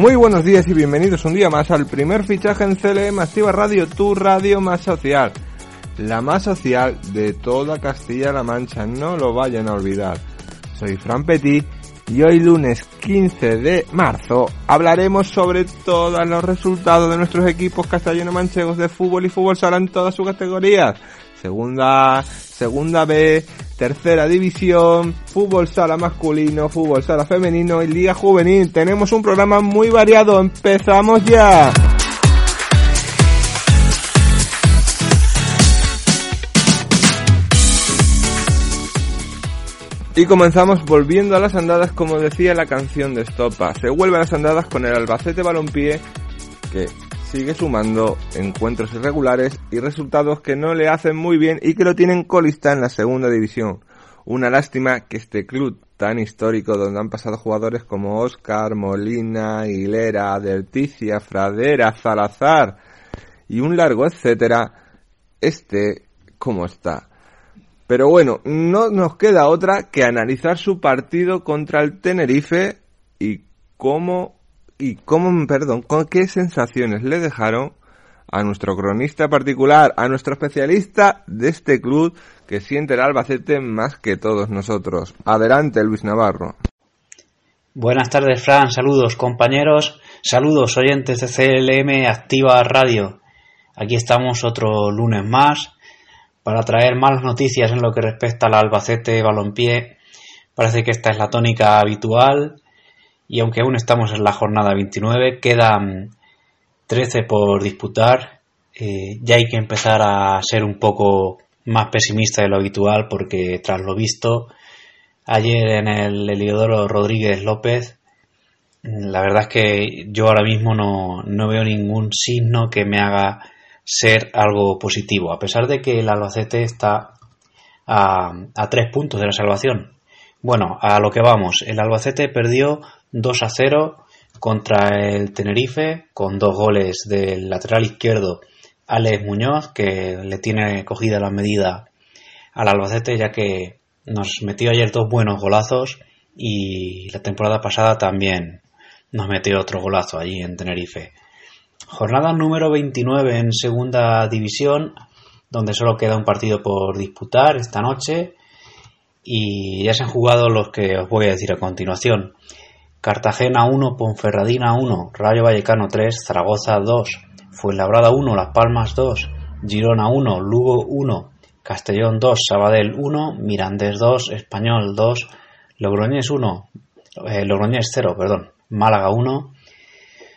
Muy buenos días y bienvenidos un día más al primer fichaje en CLM Activa Radio, tu radio más social. La más social de toda Castilla-La Mancha, no lo vayan a olvidar. Soy Fran Petit y hoy lunes 15 de marzo hablaremos sobre todos los resultados de nuestros equipos castellano-manchegos de fútbol y fútbol sala en todas sus categorías. Segunda, segunda B, tercera división, fútbol sala masculino, fútbol sala femenino y liga juvenil. Tenemos un programa muy variado. Empezamos ya. Y comenzamos volviendo a las andadas como decía la canción de Estopa. Se vuelve a las andadas con el Albacete Balompié que sigue sumando encuentros irregulares y resultados que no le hacen muy bien y que lo tienen colista en la segunda división. Una lástima que este club tan histórico donde han pasado jugadores como Oscar, Molina, Hilera, Delticia, Fradera, Salazar y un largo etcétera, este como está. Pero bueno, no nos queda otra que analizar su partido contra el Tenerife y cómo y cómo, perdón, con qué sensaciones le dejaron a nuestro cronista particular, a nuestro especialista de este club que siente el Albacete más que todos nosotros. Adelante, Luis Navarro. Buenas tardes, Fran. Saludos, compañeros. Saludos, oyentes de CLM Activa Radio. Aquí estamos otro lunes más para traer más noticias en lo que respecta al Albacete Balompié. Parece que esta es la tónica habitual y aunque aún estamos en la jornada 29, quedan 13 por disputar. Eh, ya hay que empezar a ser un poco más pesimista de lo habitual porque tras lo visto ayer en el Heliodoro Rodríguez López, la verdad es que yo ahora mismo no, no veo ningún signo que me haga ser algo positivo, a pesar de que el Albacete está a, a tres puntos de la salvación. Bueno, a lo que vamos, el Albacete perdió 2 a 0 contra el Tenerife con dos goles del lateral izquierdo Alex Muñoz que le tiene cogida la medida al Albacete ya que nos metió ayer dos buenos golazos y la temporada pasada también nos metió otro golazo allí en Tenerife. Jornada número 29 en segunda división donde solo queda un partido por disputar esta noche y ya se han jugado los que os voy a decir a continuación. Cartagena 1, Ponferradina 1, Rayo Vallecano 3, Zaragoza 2, Fuenlabrada 1, Las Palmas 2, Girona 1, Lugo 1, Castellón 2, Sabadell 1, Mirandés 2, Español 2, Logroñés 1, eh, Logroñés 0, perdón, Málaga 1,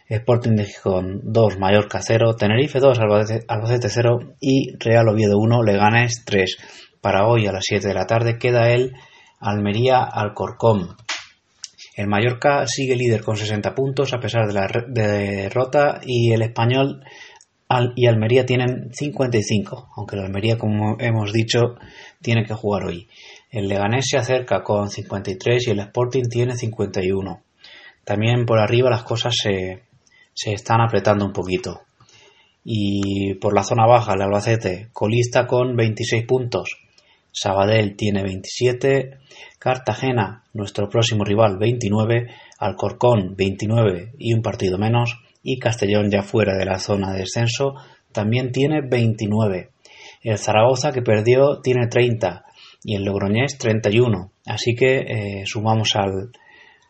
Sporting de Gijón 2, Mallorca 0, Tenerife 2, Albacete, 0 y Real Oviedo 1, Leganés 3. Para hoy a las 7 de la tarde queda el Almería Alcorcón. El Mallorca sigue líder con 60 puntos a pesar de la derrota y el Español y Almería tienen 55, aunque el Almería, como hemos dicho, tiene que jugar hoy. El Leganés se acerca con 53 y el Sporting tiene 51. También por arriba las cosas se, se están apretando un poquito. Y por la zona baja, el Albacete colista con 26 puntos. Sabadell tiene 27, Cartagena, nuestro próximo rival, 29, Alcorcón, 29 y un partido menos, y Castellón, ya fuera de la zona de descenso, también tiene 29. El Zaragoza, que perdió, tiene 30 y el Logroñés 31. Así que eh, sumamos al,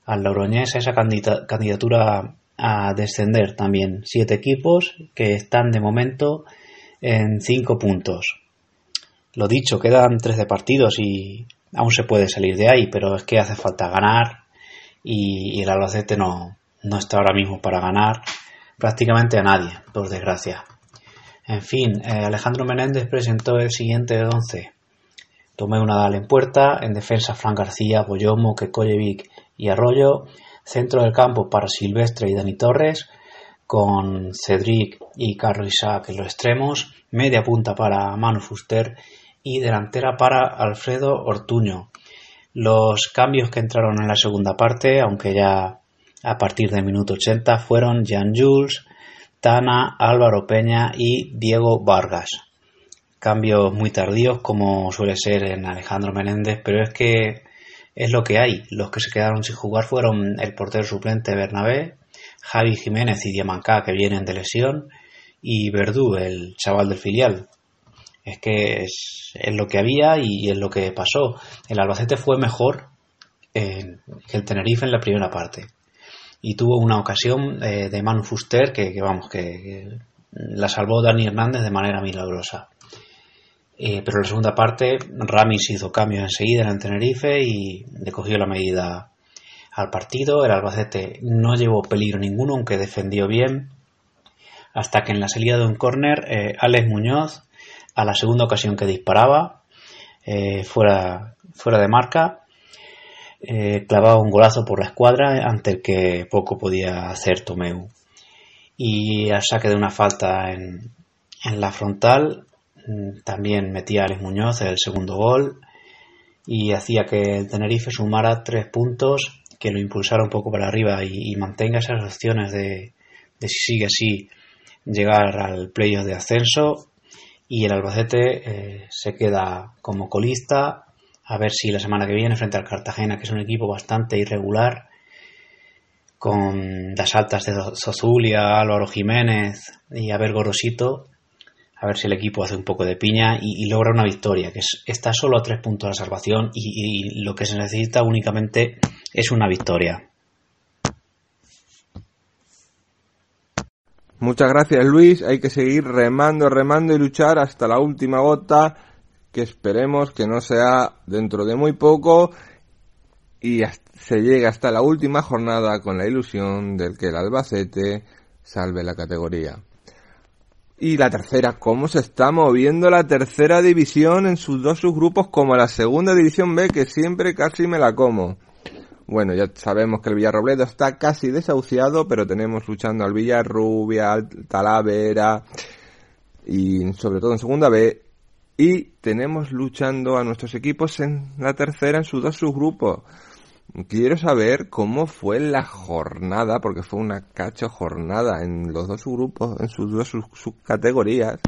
al Logroñés a esa candidatura a descender también. Siete equipos que están de momento en 5 puntos. Lo dicho, quedan 13 partidos y aún se puede salir de ahí, pero es que hace falta ganar y, el Albacete no, no está ahora mismo para ganar prácticamente a nadie, por desgracia. En fin, eh, Alejandro Menéndez presentó el siguiente 11. Tomé una dal en puerta, en defensa Fran García, Boyomo, Kekoyevic y Arroyo, centro del campo para Silvestre y Dani Torres, con Cedric y Carlos Isaac en los extremos, media punta para Manu Fuster y delantera para Alfredo Ortuño. Los cambios que entraron en la segunda parte, aunque ya a partir del minuto 80, fueron Jan Jules, Tana, Álvaro Peña y Diego Vargas. Cambios muy tardíos como suele ser en Alejandro Menéndez, pero es que es lo que hay. Los que se quedaron sin jugar fueron el portero suplente Bernabé, Javi Jiménez y Diamancá que vienen de lesión y Verdú, el chaval del filial. Es que es, lo que había y es lo que pasó. El Albacete fue mejor que el Tenerife en la primera parte. Y tuvo una ocasión eh, de Manu Fuster que, vamos, que, la salvó Dani Hernández de manera milagrosa. Eh, pero en la segunda parte, Ramis hizo cambio enseguida en el Tenerife y le cogió la medida al partido. El Albacete no llevó peligro ninguno, aunque defendió bien. Hasta que en la salida de un córner, eh, Alex Muñoz, a la segunda ocasión que disparaba, eh, fuera, fuera de marca, clavaba un golazo por la escuadra ante el que poco podía hacer Tomeu. Y al saque de una falta en, en la frontal, Mm, también metía Alex Muñoz el segundo gol y hacía que el Tenerife sumara tres puntos que lo impulsara un poco para arriba y, mantenga esas opciones de, si sigue así llegar al playoff de ascenso y el Albacete eh, se queda como colista a ver si la semana que viene frente al Cartagena que es un equipo bastante irregular con las altas de Zozulia, Álvaro Jiménez y a ver Gorosito a ver si el equipo hace un poco de piña y, logra una victoria, que está solo a tres puntos de la salvación y, lo que se necesita únicamente es una victoria. Muchas gracias Luis, hay que seguir remando, remando y luchar hasta la última gota, que esperemos que no sea dentro de muy poco y se llegue hasta la última jornada con la ilusión del que el Albacete salve la categoría. Y la tercera, cómo se está moviendo la tercera división en sus dos subgrupos como la segunda división B, que siempre casi me la como. Bueno, ya sabemos que el Villarrobledo está casi desahuciado, pero tenemos luchando al Villarrubia, al Talavera y sobre todo en segunda B. Y tenemos luchando a nuestros equipos en la tercera en sus dos subgrupos. Quiero saber cómo fue la jornada, porque fue una cacho jornada en los dos grupos, en sus dos subcategorías.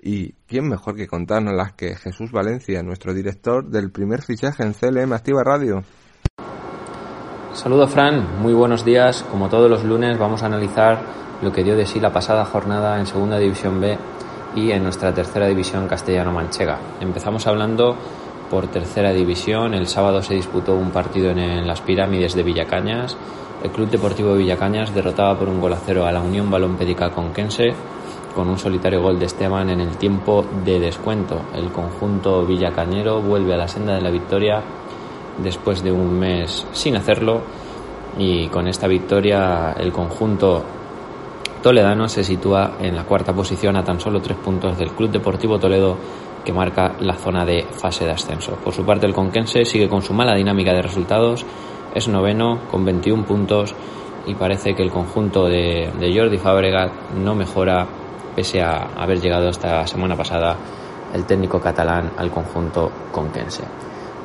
Y quién mejor que contarnos las que Jesús Valencia, nuestro director del primer fichaje en CLM Activa Radio. Saludo Fran, muy buenos días. Como todos los lunes vamos a analizar lo que dio de sí la pasada jornada en Segunda División B y en nuestra tercera división castellano-manchega. Empezamos hablando por tercera división. El sábado se disputó un partido en, las pirámides de Villacañas. El Club Deportivo Villacañas derrotaba por un gol a cero a la Unión Balompédica Conquense con un solitario gol de Esteban en el tiempo de descuento. El conjunto villacañero vuelve a la senda de la victoria después de un mes sin hacerlo y con esta victoria el conjunto toledano se sitúa en la cuarta posición a tan solo tres puntos del Club Deportivo Toledo que marca la zona de fase de ascenso. Por su parte, el Conquense sigue con su mala dinámica de resultados, es noveno con 21 puntos y parece que el conjunto de, Jordi Fabregat no mejora pese a haber llegado esta semana pasada el técnico catalán al conjunto conquense.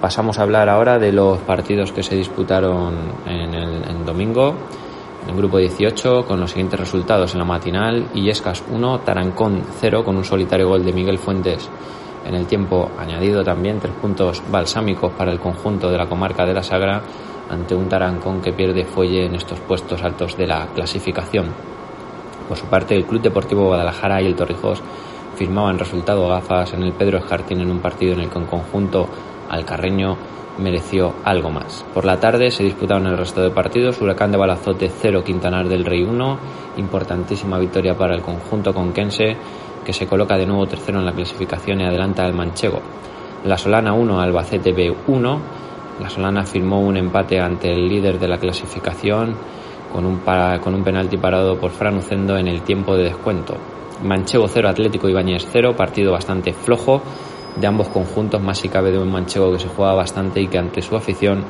Pasamos a hablar ahora de los partidos que se disputaron en el domingo. En el grupo 18 con los siguientes resultados en la matinal, Illescas 1, Tarancón 0 con un solitario gol de Miguel Fuentes en el tiempo añadido también tres puntos balsámicos para el conjunto de la comarca de la Sagra ante un Tarancón que pierde fuelle en estos puestos altos de la clasificación. Por su parte, el Club Deportivo Guadalajara y el Torrijos firmaban resultado gafas en el Pedro Escartín en un partido en el que en conjunto Alcarreño mereció algo más. Por la tarde se disputaron el resto de partidos, Huracán de Balazote 0, Quintanar del Rey 1, importantísima victoria para el conjunto conquense que se coloca de nuevo tercero en la clasificación y adelanta al manchego. La Solana 1, Albacete B 1. La Solana firmó un empate ante el líder de la clasificación con un, con un penalti parado por Fran Ucendo en el tiempo de descuento. Manchego 0, Atlético Ibáñez 0, partido bastante flojo de ambos conjuntos, más si cabe de un manchego que se juega bastante y que ante su afición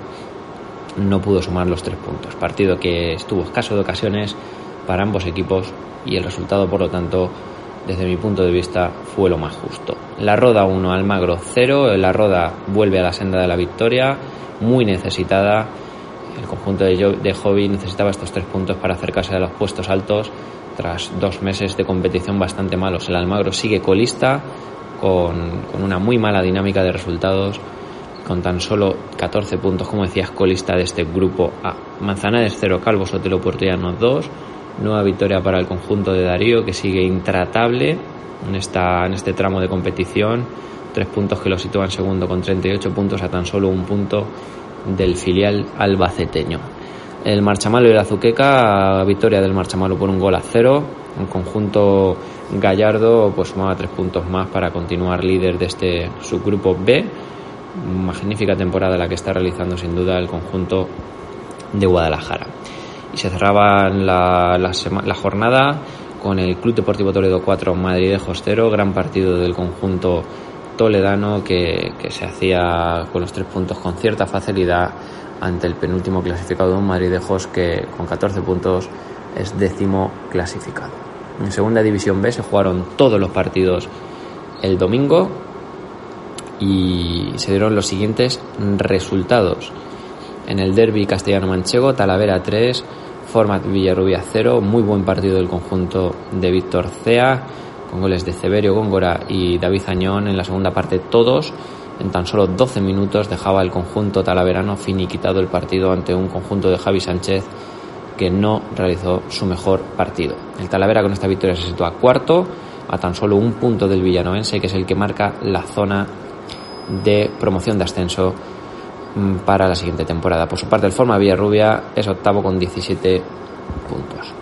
no pudo sumar los tres puntos. Partido que estuvo escaso de ocasiones para ambos equipos y el resultado, por lo tanto, desde mi punto de vista, fue lo más justo. La Roda 1, Almagro 0. La Roda vuelve a la senda de la victoria, muy necesitada. El conjunto de, de necesitaba estos tres puntos para acercarse a los puestos altos tras dos meses de competición bastante malos. El Almagro sigue colista con, con una muy mala dinámica de resultados con tan solo 14 puntos, como decías, colista de este grupo A. Manzanares 0, Calvo Sotelo Puertollano 2. Nueva victoria para el conjunto de Darío, que sigue intratable en, esta, en este tramo de competición. Tres puntos que lo sitúan segundo con 38 puntos a tan solo un punto del filial albaceteño. El Marchamalo y la Azuqueca, victoria del Marchamalo por un gol a cero. Un conjunto Gallardo pues sumaba tres puntos más para continuar líder de este subgrupo B. Magnífica temporada la que está realizando sin duda el conjunto de Guadalajara. Y se cerraba la, jornada con el Club Deportivo Toledo 4, Madrid de 0, gran partido del conjunto toledano que, se hacía con los tres puntos con cierta facilidad ante el penúltimo clasificado de un Madridejos que con 14 puntos es décimo clasificado. En segunda división B se jugaron todos los partidos el domingo y se dieron los siguientes resultados. En el derby castellano-manchego, Talavera 3, Format Villarrubia 0, muy buen partido del conjunto de Víctor Cea, con goles de Severio Góngora y David Añón en la segunda parte todos en tan solo 12 minutos dejaba el conjunto talaverano finiquitado el partido ante un conjunto de Javi Sánchez que no realizó su mejor partido. El Talavera con esta victoria se sitúa cuarto, a tan solo un punto del Villanovense, que es el que marca la zona de promoción de ascenso mm, para la siguiente temporada. Por su parte, el Forma Villarrubia es octavo con 17 puntos.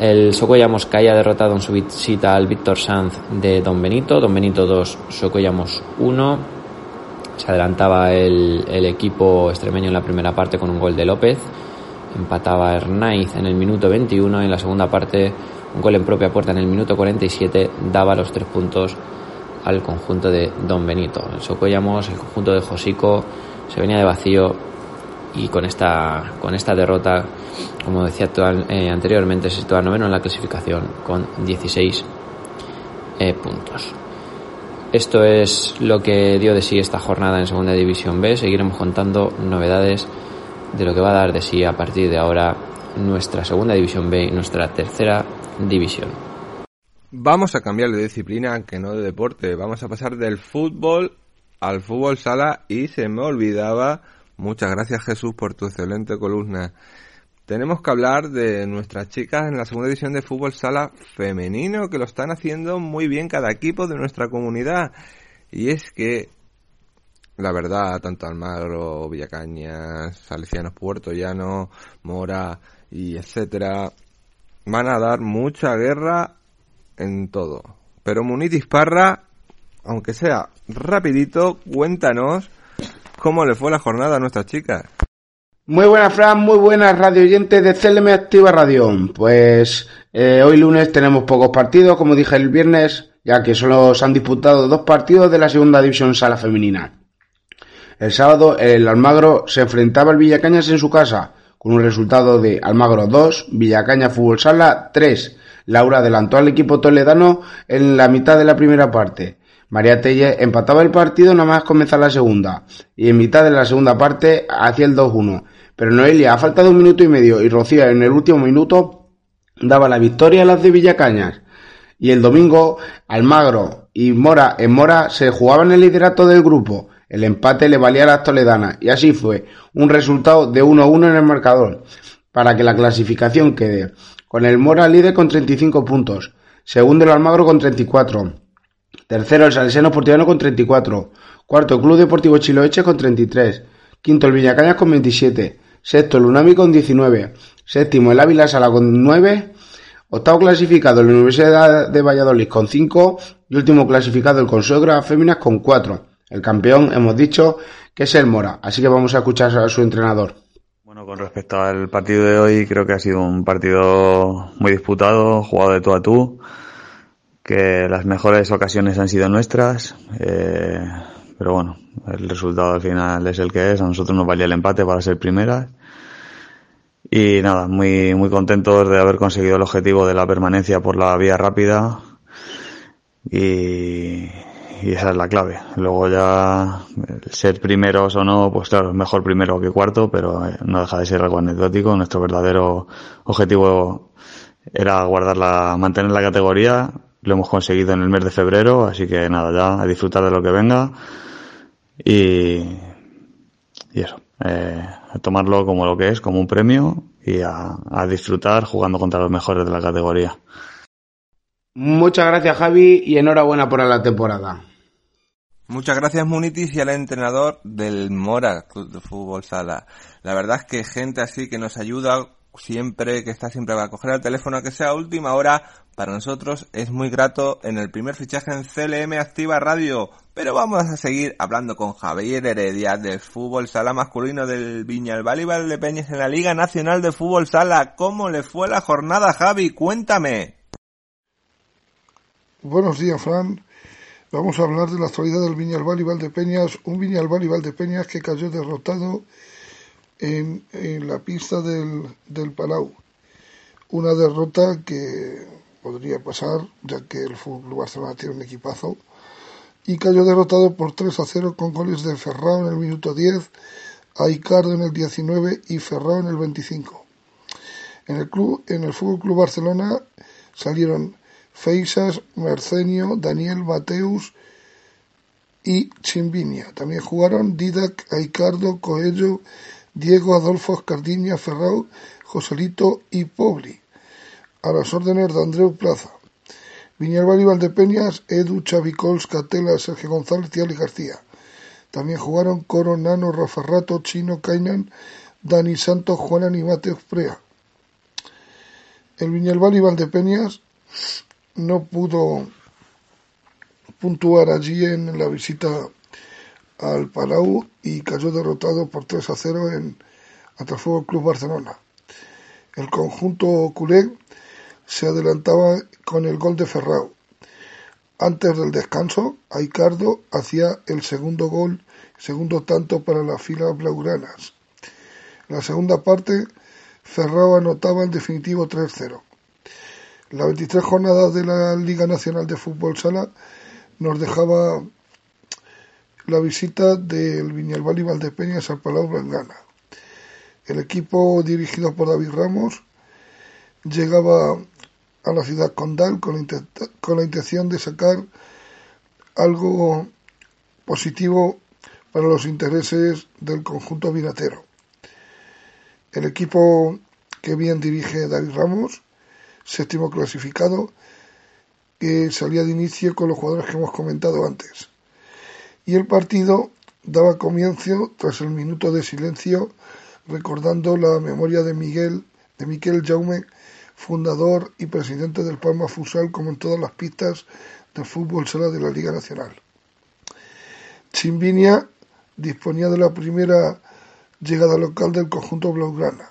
El Socollamos caía derrotado en su visita al Víctor Sanz de Don Benito. Don Benito 2, Socollamos 1. Se adelantaba el, equipo extremeño en la primera parte con un gol de López. Empataba Hernaiz en el minuto 21. En la segunda parte, un gol en propia puerta en el minuto 47 daba los tres puntos al conjunto de Don Benito. El Socollamos, el conjunto de Josico, se venía de vacío y con esta, con esta derrota, como decía eh, anteriormente, se sitúa noveno en la clasificación con 16 eh, puntos. Esto es lo que dio de sí esta jornada en Segunda División B. Seguiremos contando novedades de lo que va a dar de sí a partir de ahora nuestra Segunda División B y nuestra Tercera División. Vamos a cambiar de disciplina, aunque no de deporte. Vamos a pasar del fútbol al fútbol sala y se me olvidaba. Muchas gracias Jesús por tu excelente columna tenemos que hablar de nuestras chicas en la segunda división de fútbol sala femenino, que lo están haciendo muy bien cada equipo de nuestra comunidad. Y es que, la verdad, tanto Almagro, Villacañas, Salesianos Puerto Llano, Mora y etcétera, van a dar mucha guerra en todo. Pero Munitis Parra, aunque sea rapidito, cuéntanos cómo le fue la jornada a nuestras chicas. Muy buenas, Fran, muy buenas radio oyentes de CLM Activa Radio. Pues eh, hoy lunes tenemos pocos partidos, como dije el viernes, ya que solo se han disputado dos partidos de la segunda división sala femenina. El sábado el Almagro se enfrentaba al Villacañas en su casa, con un resultado de Almagro 2, Villacaña Fútbol Sala 3. Laura adelantó al equipo toledano en la mitad de la primera parte. María Telle empataba el partido nada más comenzar la segunda, y en mitad de la segunda parte hacía el 2-1 pero Noelia, a falta de un minuto y medio, y Rocío en el último minuto daba la victoria a las de Villacañas. Y el domingo, Almagro y Mora en Mora se jugaban el liderato del grupo. El empate le valía a las toledanas y así fue, un resultado de 1-1 en el marcador, para que la clasificación quede con el Mora líder con 35 puntos, segundo el Almagro con 34, tercero el Salesiano Portillano con 34, cuarto el Club Deportivo Chiloeche con 33, quinto el Villacañas con 27, Sexto el Unami con 19. Séptimo el Ávila Sala con 9. Octavo clasificado la Universidad de Valladolid con 5. Y último clasificado el Consuegra Féminas con 4. El campeón hemos dicho que es el Mora. Así que vamos a escuchar a su entrenador. Bueno, con respecto al partido de hoy, creo que ha sido un partido muy disputado, jugado de tú a tú, que las mejores ocasiones han sido nuestras. Eh, pero bueno, el resultado al final es el que es. A nosotros nos valía el empate para ser primeras. Y nada, muy, muy contentos de haber conseguido el objetivo de la permanencia por la vía rápida. Y, y esa es la clave. Luego ya ser primeros o no, pues claro, mejor primero que cuarto, pero eh, no deja de ser algo anecdótico. Nuestro verdadero objetivo era guardar la, mantener la categoría. Lo hemos conseguido en el mes de febrero, así que nada, ya a disfrutar de lo que venga. Y, y eso, eh, tomarlo como lo que es, como un premio y a, a disfrutar jugando contra los mejores de la categoría. Muchas gracias Javi y enhorabuena por la temporada. Muchas gracias Munitis y al entrenador del Mora Club de Fútbol Sala. La verdad es que gente así que nos ayuda siempre, que está siempre a coger el teléfono que sea última hora, para nosotros es muy grato en el primer fichaje en CLM Activa Radio. Pero vamos a seguir hablando con Javier Heredia del Fútbol Sala masculino del Viñalbal y Peñas en la Liga Nacional de Fútbol Sala. ¿Cómo le fue la jornada, Javi? Cuéntame. Buenos días, Fran. Vamos a hablar de la actualidad del Viñalbal y Valdepeñas, un Viñalbal y Valdepeñas que cayó derrotado en, la pista del, del, Palau. Una derrota que podría pasar, ya que el Fútbol Barcelona tiene un equipazo, y cayó derrotado por 3 a 0 con goles de Ferrao en el minuto 10, Aicardo en el 19 y Ferrao en el 25. En el club, en el Fútbol Club Barcelona salieron Feisas, Mercenio, Daniel Mateus y Chimbinia. También jugaron Didac, Aicardo, Coello, Diego Adolfo Escardinia, Ferrao, Joselito y Pobli. A las órdenes de Andreu Plaza. Viñalbal y Valdepeñas, Edu, Chavicols, Catela, Sergio González y García. También jugaron Coro, Nano, Rafa Rato, Chino, Cainan, Dani Santos, Juanan y Mateos Prea. El Viñalbal y Valdepeñas no pudo puntuar allí en la visita al Palau y cayó derrotado por 3 a 0 en Atafuego Club Barcelona. El conjunto culé se adelantaba con el gol de Ferrao. Antes del descanso, Aicardo hacía el segundo gol, segundo tanto para las filas blaugranas. En la segunda parte, Ferrao anotaba el definitivo 3-0. La 23 jornada de la Liga Nacional de Fútbol Sala nos dejaba la visita del Viñalbal y Valdepeñas al Palau Blangana. El equipo dirigido por David Ramos llegaba a la ciudad condal con la, con la intención de sacar algo positivo para los intereses del conjunto vinatero. El equipo que bien dirige David Ramos séptimo clasificado, que salía de inicio con los jugadores que hemos comentado antes. Y el partido daba comienzo tras el minuto de silencio, recordando la memoria de Miguel, de Miquel Jaume, fundador y presidente del Palma Fusal, como en todas las pistas del fútbol sala de la Liga Nacional. Chimbinia disponía de la primera llegada local del conjunto blaugrana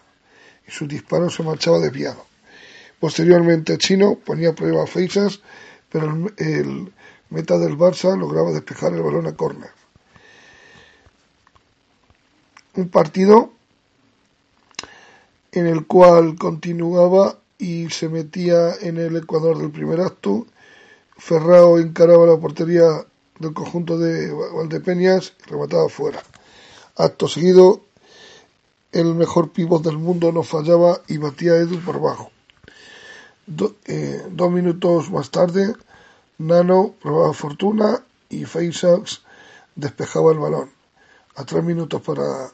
y su disparo se marchaba desviado. Posteriormente Chino ponía a prueba a pero el, meta del Barça lograba despejar el balón a córner. Un partido en el cual continuaba y se metía en el ecuador del primer acto. Ferrao encaraba la portería del conjunto de Valdepeñas y remataba fuera. Acto seguido, el mejor pívot del mundo no fallaba y batía a Edu por bajo. Eh, dos minutos más tarde, Nano probaba fortuna y Faisals despejaba el balón. A tres minutos para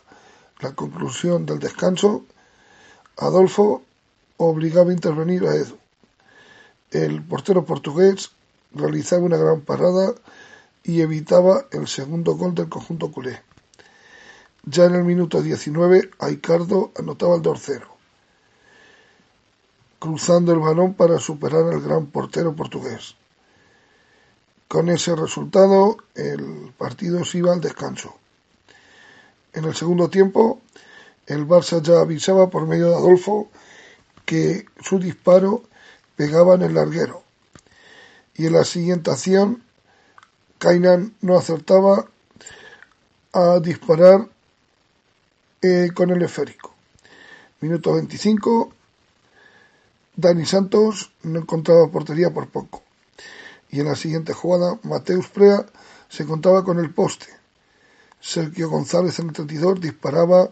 la conclusión del descanso, Adolfo obligaba a intervenir a Edu. El portero portugués realizaba una gran parada y evitaba el segundo gol del conjunto culé. Ya en el minuto 19, Aicardo anotaba el 2-0 cruzando el balón para superar al gran portero portugués. Con ese resultado, el partido se iba al descanso. En el segundo tiempo, el Barça ya avisaba por medio de Adolfo que su disparo pegaba en el larguero. Y en la siguiente acción, Kainan no acertaba a disparar eh, con el esférico. Minuto 25, Dani Santos no encontraba portería por poco. Y en la siguiente jugada, Mateus Prea se encontraba con el poste. Sergio González en el 32 disparaba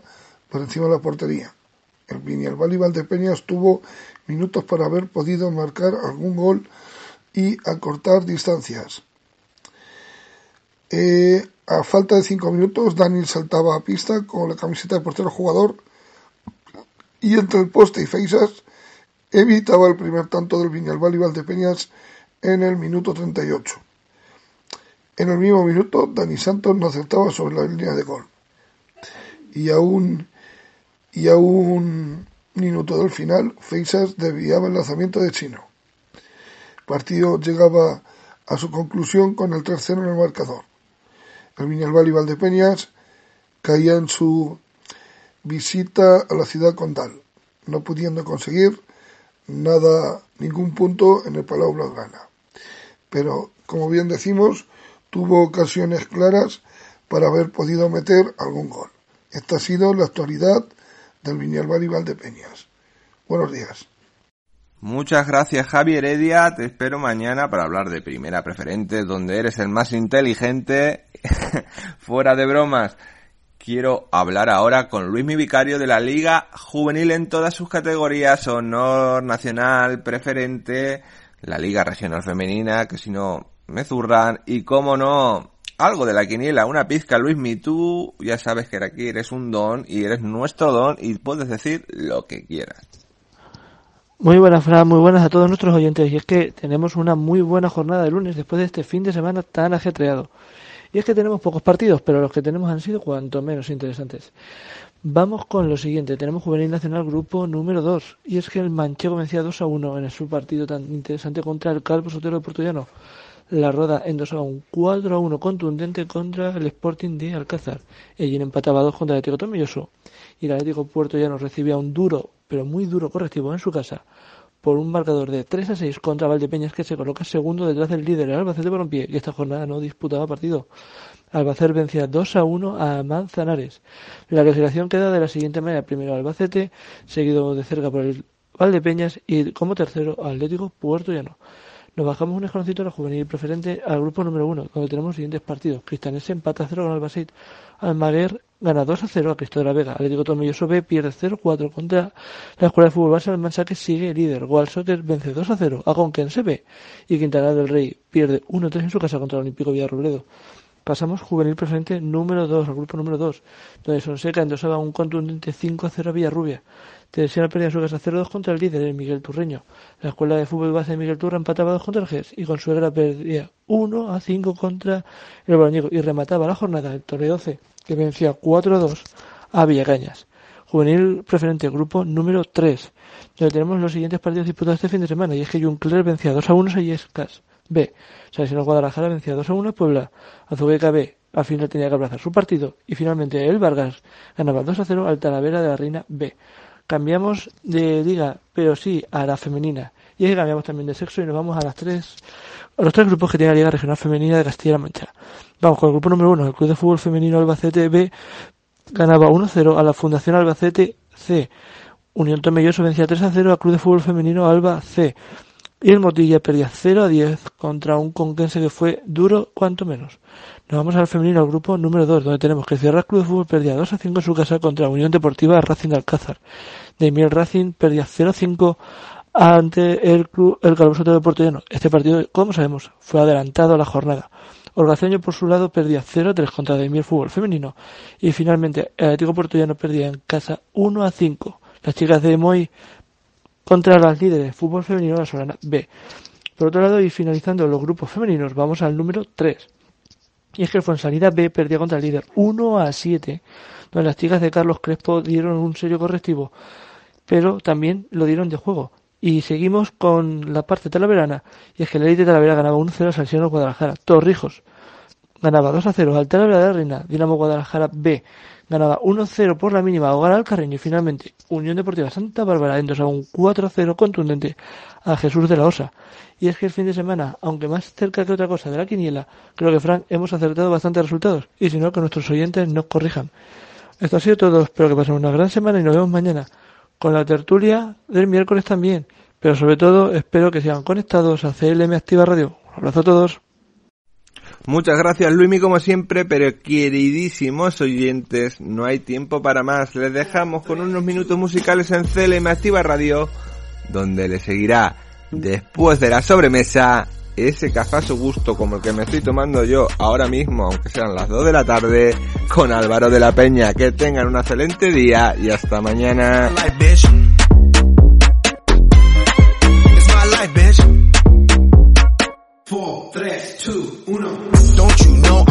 por encima de la portería. El Viñalbal de Peñas tuvo minutos para haber podido marcar algún gol y acortar distancias. Eh, a falta de cinco minutos, Daniel saltaba a pista con la camiseta de portero jugador y entre el poste y Feisas evitaba el primer tanto del Viñalbal y Valdepeñas en el minuto 38. En el mismo minuto, Dani Santos no acertaba sobre la línea de gol. Y aún, y a un minuto del final, Feisas desviaba el lanzamiento de Chino. El partido llegaba a su conclusión con el 3-0 en el marcador. El Viñalbal y Valdepeñas caía en su visita a la ciudad condal, no pudiendo conseguir nada, ningún punto en el Palau Blaugrana. Pero, como bien decimos, tuvo ocasiones claras para haber podido meter algún gol. Esta ha sido la actualidad del Viñalbal y Valdepeñas. Buenos días. Muchas gracias Javi Heredia, te espero mañana para hablar de primera preferente, donde eres el más inteligente, fuera de bromas. Quiero hablar ahora con Luis Mi Vicario de la Liga Juvenil en todas sus categorías, honor, nacional, preferente, la Liga Regional Femenina, que si no me zurran, y cómo no, algo de la quiniela, una pizca, Luis Mi, tú ya sabes que aquí eres un don y eres nuestro don y puedes decir lo que quieras. Muy buenas, Fran, muy buenas a todos nuestros oyentes. Y es que tenemos una muy buena jornada de lunes después de este fin de semana tan ajetreado. Y es que tenemos pocos partidos, pero los que tenemos han sido cuanto menos interesantes. Vamos con lo siguiente. Tenemos Juvenil Nacional Grupo número 2. Y es que el Manchego vencía 2 a 1 en su partido tan interesante contra el Calvo Sotero de Portullano. La Roda en 2 a 1, 4 a 1 contundente contra el Sporting de Alcázar. El empataba 2 contra el Atlético Tomilloso. Y el Atlético Puerto Llano recibía un duro pero muy duro correctivo en su casa por un marcador de 3 a 6 contra Valdepeñas que se coloca segundo detrás del líder el Albacete Balompié y esta jornada no disputaba partido. Albacete vencía 2 a 1 a Manzanares. La clasificación queda de la siguiente manera. Primero Albacete, seguido de cerca por el Valdepeñas y como tercero Atlético Puerto Llano. Nos bajamos un escaloncito a la juvenil preferente al grupo número 1, donde tenemos los siguientes partidos. Cristianese empata a 0 con Albacete. Almaguer gana 2 a 0 a Cristo de la Vega. Atlético Tomilloso B pierde 0 4 contra la Escuela de Fútbol Base Almansa que sigue líder. Walsoter vence 2 a 0 a Conquense B. Y Quintana del Rey pierde 1 3 en su casa contra el Olímpico Villarrobledo. Pasamos juvenil preferente número 2, al grupo número 2, donde Sonseca endosaba un contundente 5 a 0 a Villarrubia. Tercera pérdida su casa 0-2 contra el líder, el Miguel Turreño. La escuela de fútbol base de Miguel Turra empataba 2 contra el GES y con suegra perdía 1 a 5 contra el Bolañigo y remataba la jornada el Torre 12, que vencía 4 a 2 a Villagañas. Juvenil preferente, grupo número 3, donde tenemos los siguientes partidos disputados este fin de semana, y es que Juncler vencía 2 a 1 a Yescas. B. Salesiano Guadalajara vencía 2 a 1 a Puebla. Azubeca B. Al final tenía que abrazar su partido. Y finalmente el Vargas ganaba 2 a 0 al Talavera de la Reina B. Cambiamos de liga, pero sí a la femenina. Y que cambiamos también de sexo y nos vamos a las tres, a los tres grupos que tiene la Liga Regional Femenina de Castilla-La Mancha. Vamos con el grupo número uno, el Club de Fútbol Femenino Albacete B ganaba 1-0 a la Fundación Albacete C. Unión Tomelloso vencía 3-0 al Club de Fútbol Femenino Alba C. Y el Motilla perdía 0 a 10 contra un conquense que fue duro cuanto menos. Nos vamos al femenino, al grupo número 2, donde tenemos que Ciudad Club de Fútbol perdía 2 a 5 en su casa contra la Unión Deportiva Racing de Alcázar. Demiel Racing perdía 0 a 5 ante el club, el Calvosote de Puerto Llano. Este partido, como sabemos, fue adelantado a la jornada. Orgaceño, por su lado, perdía 0 a 3 contra Demiel Fútbol Femenino. Y finalmente, el Atlético Puerto Llano perdía en casa 1 a 5. Las chicas de Moy contra las líderes de fútbol femenino la Solana B. Por otro lado, y finalizando los grupos femeninos, vamos al número 3. Y es que el Fonsalida B perdía contra el líder 1 a 7, donde las chicas de Carlos Crespo dieron un serio correctivo, pero también lo dieron de juego. Y seguimos con la parte talaverana, y es que la élite talavera ganaba 1-0 a Salsiano Guadalajara. Torrijos ganaba 2-0 al Talavera de la Reina, Dinamo Guadalajara B ganaba 1-0 por la mínima a Hogar al Carreño y finalmente Unión Deportiva Santa Bárbara entonces a un 4-0 contundente a Jesús de la Osa. Y es que el fin de semana, aunque más cerca que otra cosa de la quiniela, creo que Frank hemos acertado bastantes resultados y si no que nuestros oyentes nos corrijan. Esto ha sido todo, espero que pasen una gran semana y nos vemos mañana con la tertulia del miércoles también. Pero sobre todo espero que sigan conectados a CLM Activa Radio. Un abrazo a todos. Muchas gracias Luimi como siempre, pero queridísimos oyentes, no hay tiempo para más. Les dejamos con unos minutos musicales en CLM Activa Radio, donde le seguirá después de la sobremesa ese su gusto como el que me estoy tomando yo ahora mismo, aunque sean las 2 de la tarde, con Álvaro de la Peña. Que tengan un excelente día y hasta mañana. 3, 2, 1. Don't you know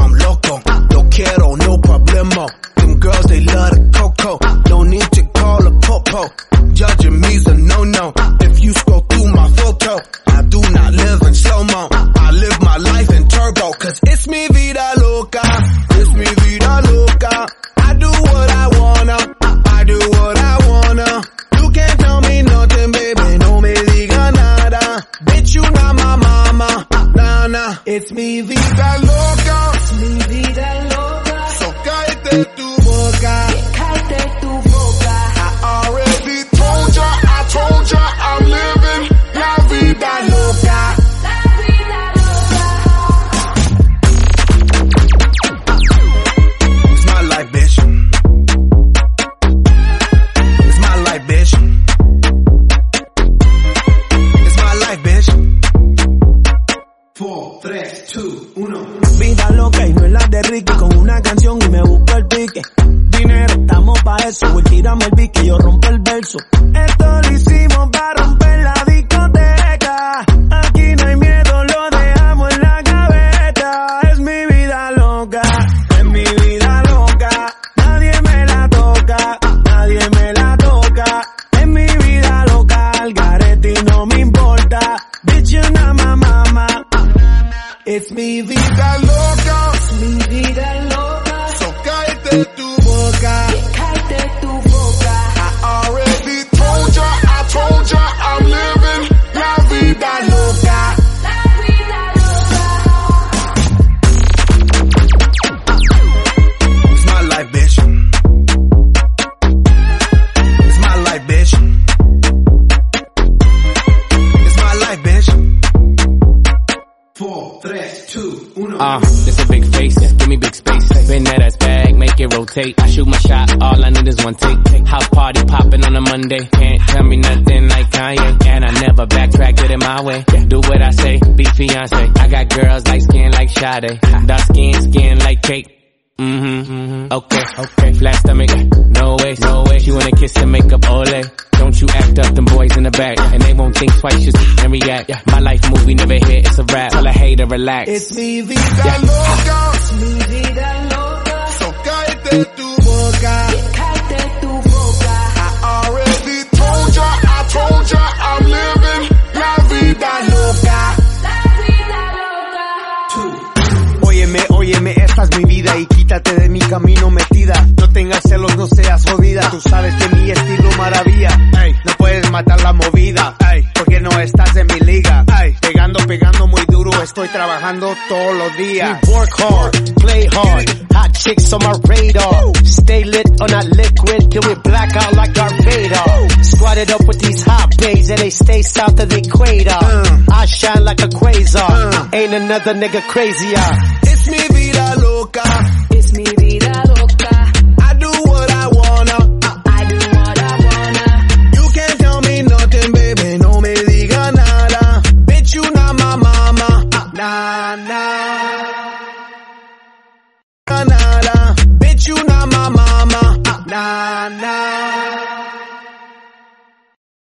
rompo rotate. I shoot my shot, all I need is one take. House party popping on a Monday. Can't tell me nothing like Kanye. And I never backtrack, get it my way. Do what I say, be fiance. I got girls like skin like Sade. Dark skin, skin like cake. Mm-hmm, mm-hmm. Okay, okay. Flat stomach, no way, no way. She wanna kiss and make up ole. Don't you act up, them boys in the back. And they won't think twice, just and react. Yeah. My life movie never hit, it's a rap. Tell a hater, relax. It's mi vida loca. Es mi vida loca. Cállate tu boca. Cállate tu boca. I already told ya, I told ya, I'm living la vida loca. Óyeme, óyeme, esta es mi vida y quítate de mi camino metida. No tengas celos, no seas jodida. Tú sabes que mi estilo maravilla. Ey, no puedes matar la movida. Ey, porque no estás en mi liga. Ey, pegando, pegando muy Estoy trabajando todos los días. We work hard, play hard. Hot chicks on my radar. Stay lit on that liquid till we black out like Darth Vader. Squatted up with these hot bays and they stay south of the equator. Uh. I shine like a quasar. Uh. Ain't another nigga crazier. Es mi vida loca. mama. Ah, nah, nah.